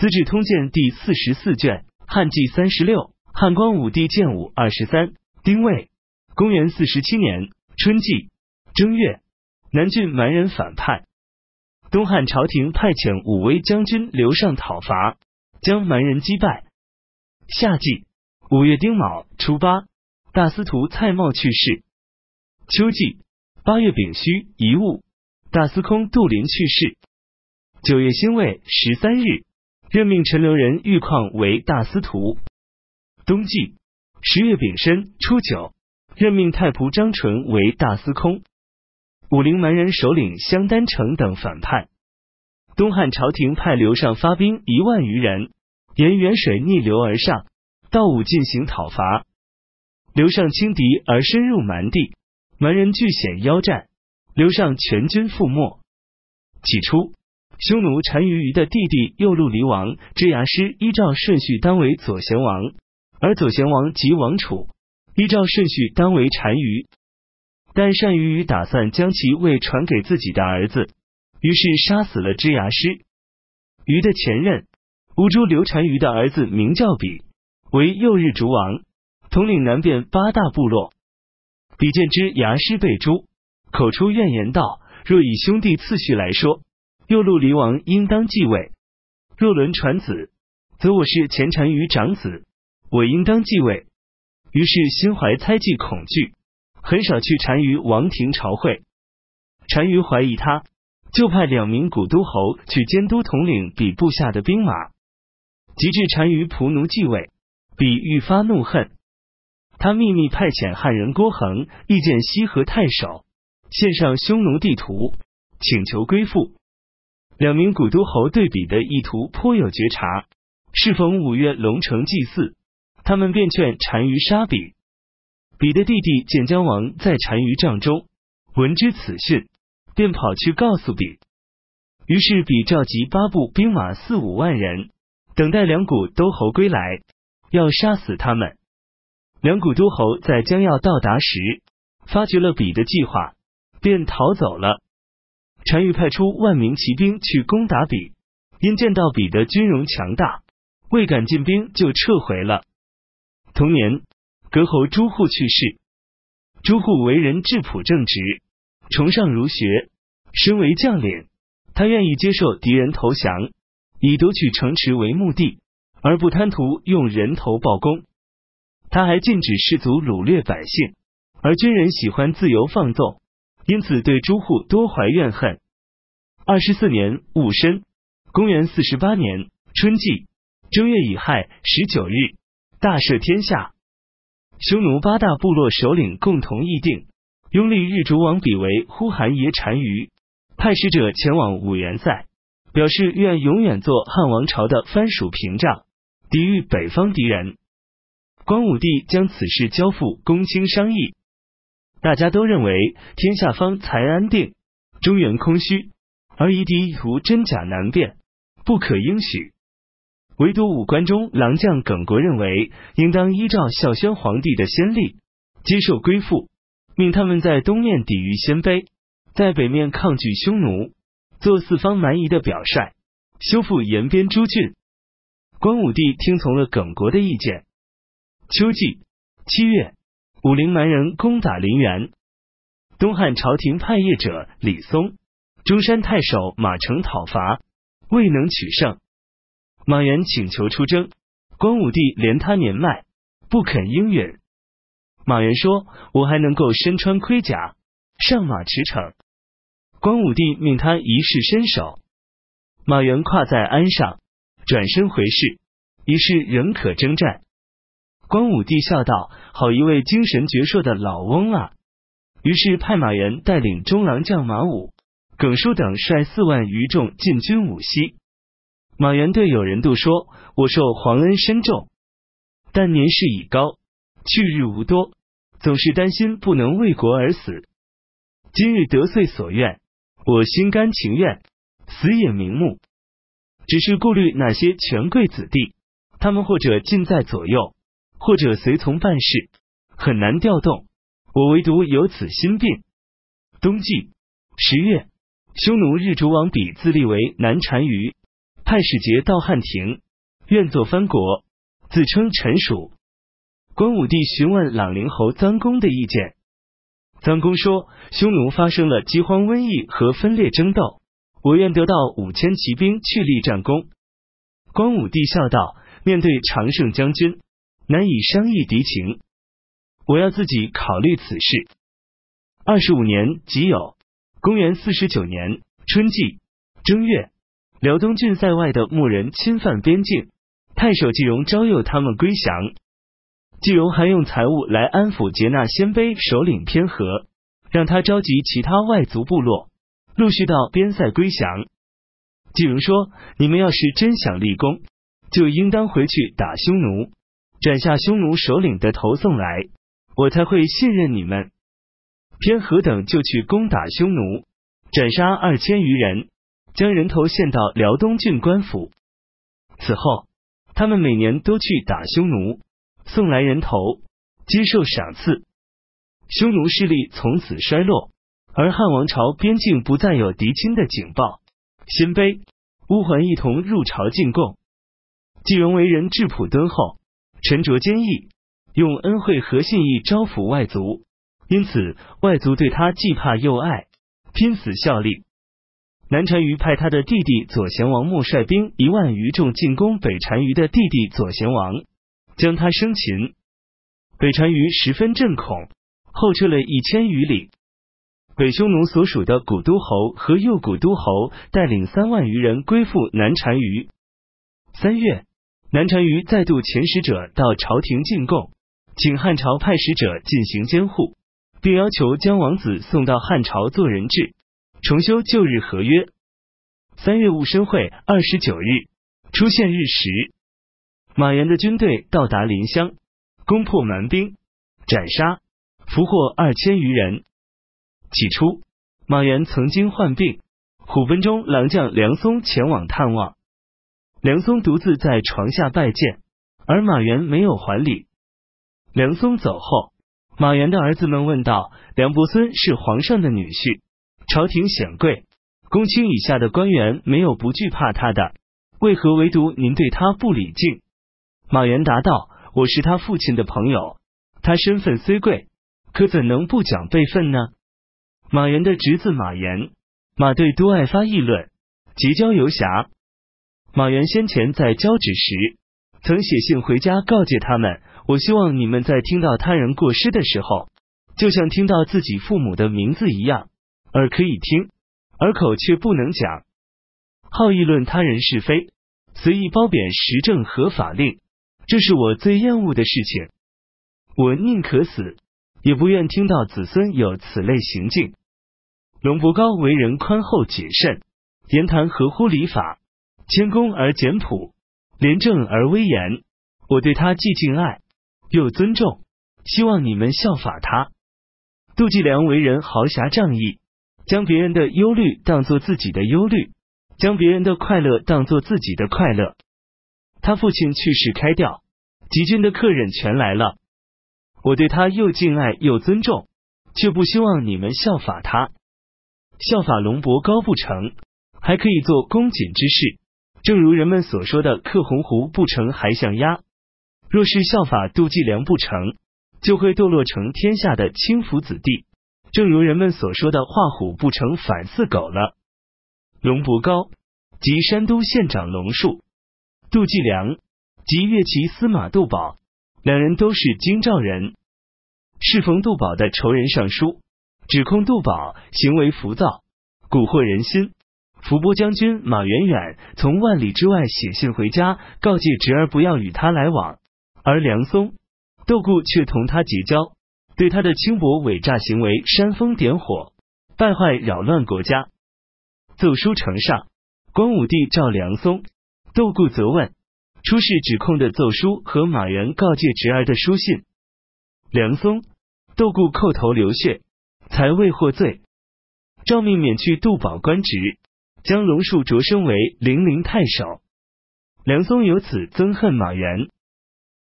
资治通鉴》第四十四卷，汉纪三十六，汉光武帝建武二十三，丁未，公元四十七年春季正月，南郡蛮人反叛，东汉朝廷派遣武威将军刘尚讨伐，将蛮人击败。夏季五月丁卯初八，大司徒蔡瑁去世。秋季八月丙戌一物，大司空杜林去世。九月辛未十三日。任命陈留人玉况为大司徒。冬季十月丙申初九，任命太仆张纯为大司空。武陵蛮人首领相丹成等反叛，东汉朝廷派刘尚发兵一万余人，沿沅水逆流而上，到武进行讨伐。刘尚轻敌而深入蛮地，蛮人据险邀战，刘尚全军覆没。起初。匈奴单于于的弟弟右路离王之牙师依照顺序当为左贤王，而左贤王及王储依照顺序当为单于。但单于于打算将其位传给自己的儿子，于是杀死了之牙师。于的前任乌珠刘单于的儿子名叫比，为右日逐王，统领南边八大部落。比见之牙师被诛，口出怨言道：“若以兄弟次序来说。”右路离王应当继位，若轮传子，则我是前单于长子，我应当继位。于是心怀猜忌恐惧，很少去单于王庭朝会。单于怀疑他，就派两名古都侯去监督统领比部下的兵马。及至单于仆奴继位，比愈发怒恨，他秘密派遣汉人郭恒诣见西河太守，献上匈奴地图，请求归附。两名古都侯对比的意图颇有觉察，适逢五月龙城祭祀，他们便劝单于杀比。比的弟弟建江王在单于帐中，闻知此讯，便跑去告诉比。于是比召集八部兵马四五万人，等待两股都侯归来，要杀死他们。两股都侯在将要到达时，发觉了比的计划，便逃走了。单于派出万名骑兵去攻打比，因见到比的军容强大，未敢进兵就撤回了。同年，隔侯朱户去世。朱户为人质朴正直，崇尚儒学，身为将领，他愿意接受敌人投降，以夺取城池为目的，而不贪图用人头报功。他还禁止士卒掳掠百姓，而军人喜欢自由放纵。因此，对朱户多怀怨恨。二十四年戊申，公元四十八年春季正月乙亥十九日，大赦天下。匈奴八大部落首领共同议定，拥立日逐王比为呼韩邪单于，派使者前往五原塞，表示愿永远做汉王朝的藩属屏障，抵御北方敌人。光武帝将此事交付公卿商议。大家都认为天下方才安定，中原空虚，而夷狄图真假难辨，不可应许。唯独五官中郎将耿国认为，应当依照孝宣皇帝的先例，接受归附，命他们在东面抵御鲜卑，在北面抗拒匈奴，做四方蛮夷的表率，修复延边诸郡。光武帝听从了耿国的意见。秋季七月。武陵蛮人攻打陵园，东汉朝廷派业者李松、中山太守马成讨伐，未能取胜。马援请求出征，光武帝怜他年迈，不肯应允。马援说：“我还能够身穿盔甲，上马驰骋。”光武帝命他一试身手，马援跨在鞍上，转身回视，一试仍可征战。光武帝笑道：“好一位精神矍铄的老翁啊！”于是派马援带领中郎将马武、耿叔等率四万余众进军武西。马援对友人度说：“我受皇恩深重，但年事已高，去日无多，总是担心不能为国而死。今日得遂所愿，我心甘情愿，死也瞑目。只是顾虑那些权贵子弟，他们或者近在左右。”或者随从办事很难调动，我唯独有此心病。冬季十月，匈奴日逐王比自立为南单于，派使节到汉庭，愿作藩国，自称臣属。光武帝询问朗陵侯臧公的意见，臧公说：匈奴发生了饥荒、瘟疫和分裂争斗，我愿得到五千骑兵去立战功。光武帝笑道：面对常胜将军，难以商议敌情，我要自己考虑此事。二十五年己酉，公元四十九年春季。正月，辽东郡塞外的牧人侵犯边境，太守季荣招诱他们归降。季荣还用财物来安抚接纳鲜卑首领偏和，让他召集其他外族部落，陆续到边塞归降。季荣说：“你们要是真想立功，就应当回去打匈奴，斩下匈奴首领的头送来，我才会信任你们。”偏和等就去攻打匈奴，斩杀二千余人，将人头献到辽东郡官府。此后，他们每年都去打匈奴。送来人头，接受赏赐，匈奴势力从此衰落，而汉王朝边境不再有敌侵的警报。鲜卑、乌桓一同入朝进贡。季荣为人质朴敦厚，沉着坚毅，用恩惠和信义招抚外族，因此外族对他既怕又爱，拼死效力。南单于派他的弟弟左贤王莫率兵一万余众进攻北单于的弟弟左贤王。将他生擒，北单于十分震恐，后撤了一千余里。北匈奴所属的古都侯和右古都侯带领三万余人归附南单于。三月，南单于再度遣使者到朝廷进贡，请汉朝派使者进行监护，并要求将王子送到汉朝做人质，重修旧日合约。三月戊申会二十九日，出现日食。马援的军队到达临湘，攻破蛮兵，斩杀俘获二千余人。起初，马援曾经患病，虎贲中郎将梁松前往探望，梁松独自在床下拜见，而马援没有还礼。梁松走后，马援的儿子们问道：“梁伯孙是皇上的女婿，朝廷显贵，公卿以下的官员没有不惧怕他的，为何唯独您对他不礼敬？”马援答道：“我是他父亲的朋友，他身份虽贵，可怎能不讲辈分呢？”马援的侄子马延、马队都爱发议论，结交游侠。马原先前在交趾时，曾写信回家告诫他们：“我希望你们在听到他人过失的时候，就像听到自己父母的名字一样，耳可以听，耳口却不能讲。好议论他人是非，随意褒贬时政和法令。”这是我最厌恶的事情，我宁可死，也不愿听到子孙有此类行径。龙伯高为人宽厚谨慎，言谈合乎礼法，谦恭而简朴，廉正而威严。我对他既敬爱又尊重，希望你们效法他。杜季良为人豪侠仗义，将别人的忧虑当做自己的忧虑，将别人的快乐当做自己的快乐。他父亲去世开吊，吉军的客人全来了。我对他又敬爱又尊重，却不希望你们效法他。效法龙伯高不成，还可以做恭谨之事。正如人们所说的，克鸿鹄不成还像鸭。若是效法杜季良不成，就会堕落成天下的轻浮子弟。正如人们所说的，画虎不成反似狗了。龙伯高即山都县长龙树。杜季良及乐骑司马杜宝两人都是京兆人。适逢杜宝的仇人上书，指控杜宝行为浮躁，蛊惑人心。伏波将军马远远从万里之外写信回家，告诫侄儿不要与他来往。而梁松、窦固却同他结交，对他的轻薄伪诈行为煽风点火，败坏扰乱国家。奏书呈上，光武帝召梁松。窦固责问出示指控的奏书和马援告诫侄儿的书信，梁松、窦固叩头流血，才未获罪。诏命免去杜宝官职，将龙树擢升为零陵太守。梁松由此憎恨马援。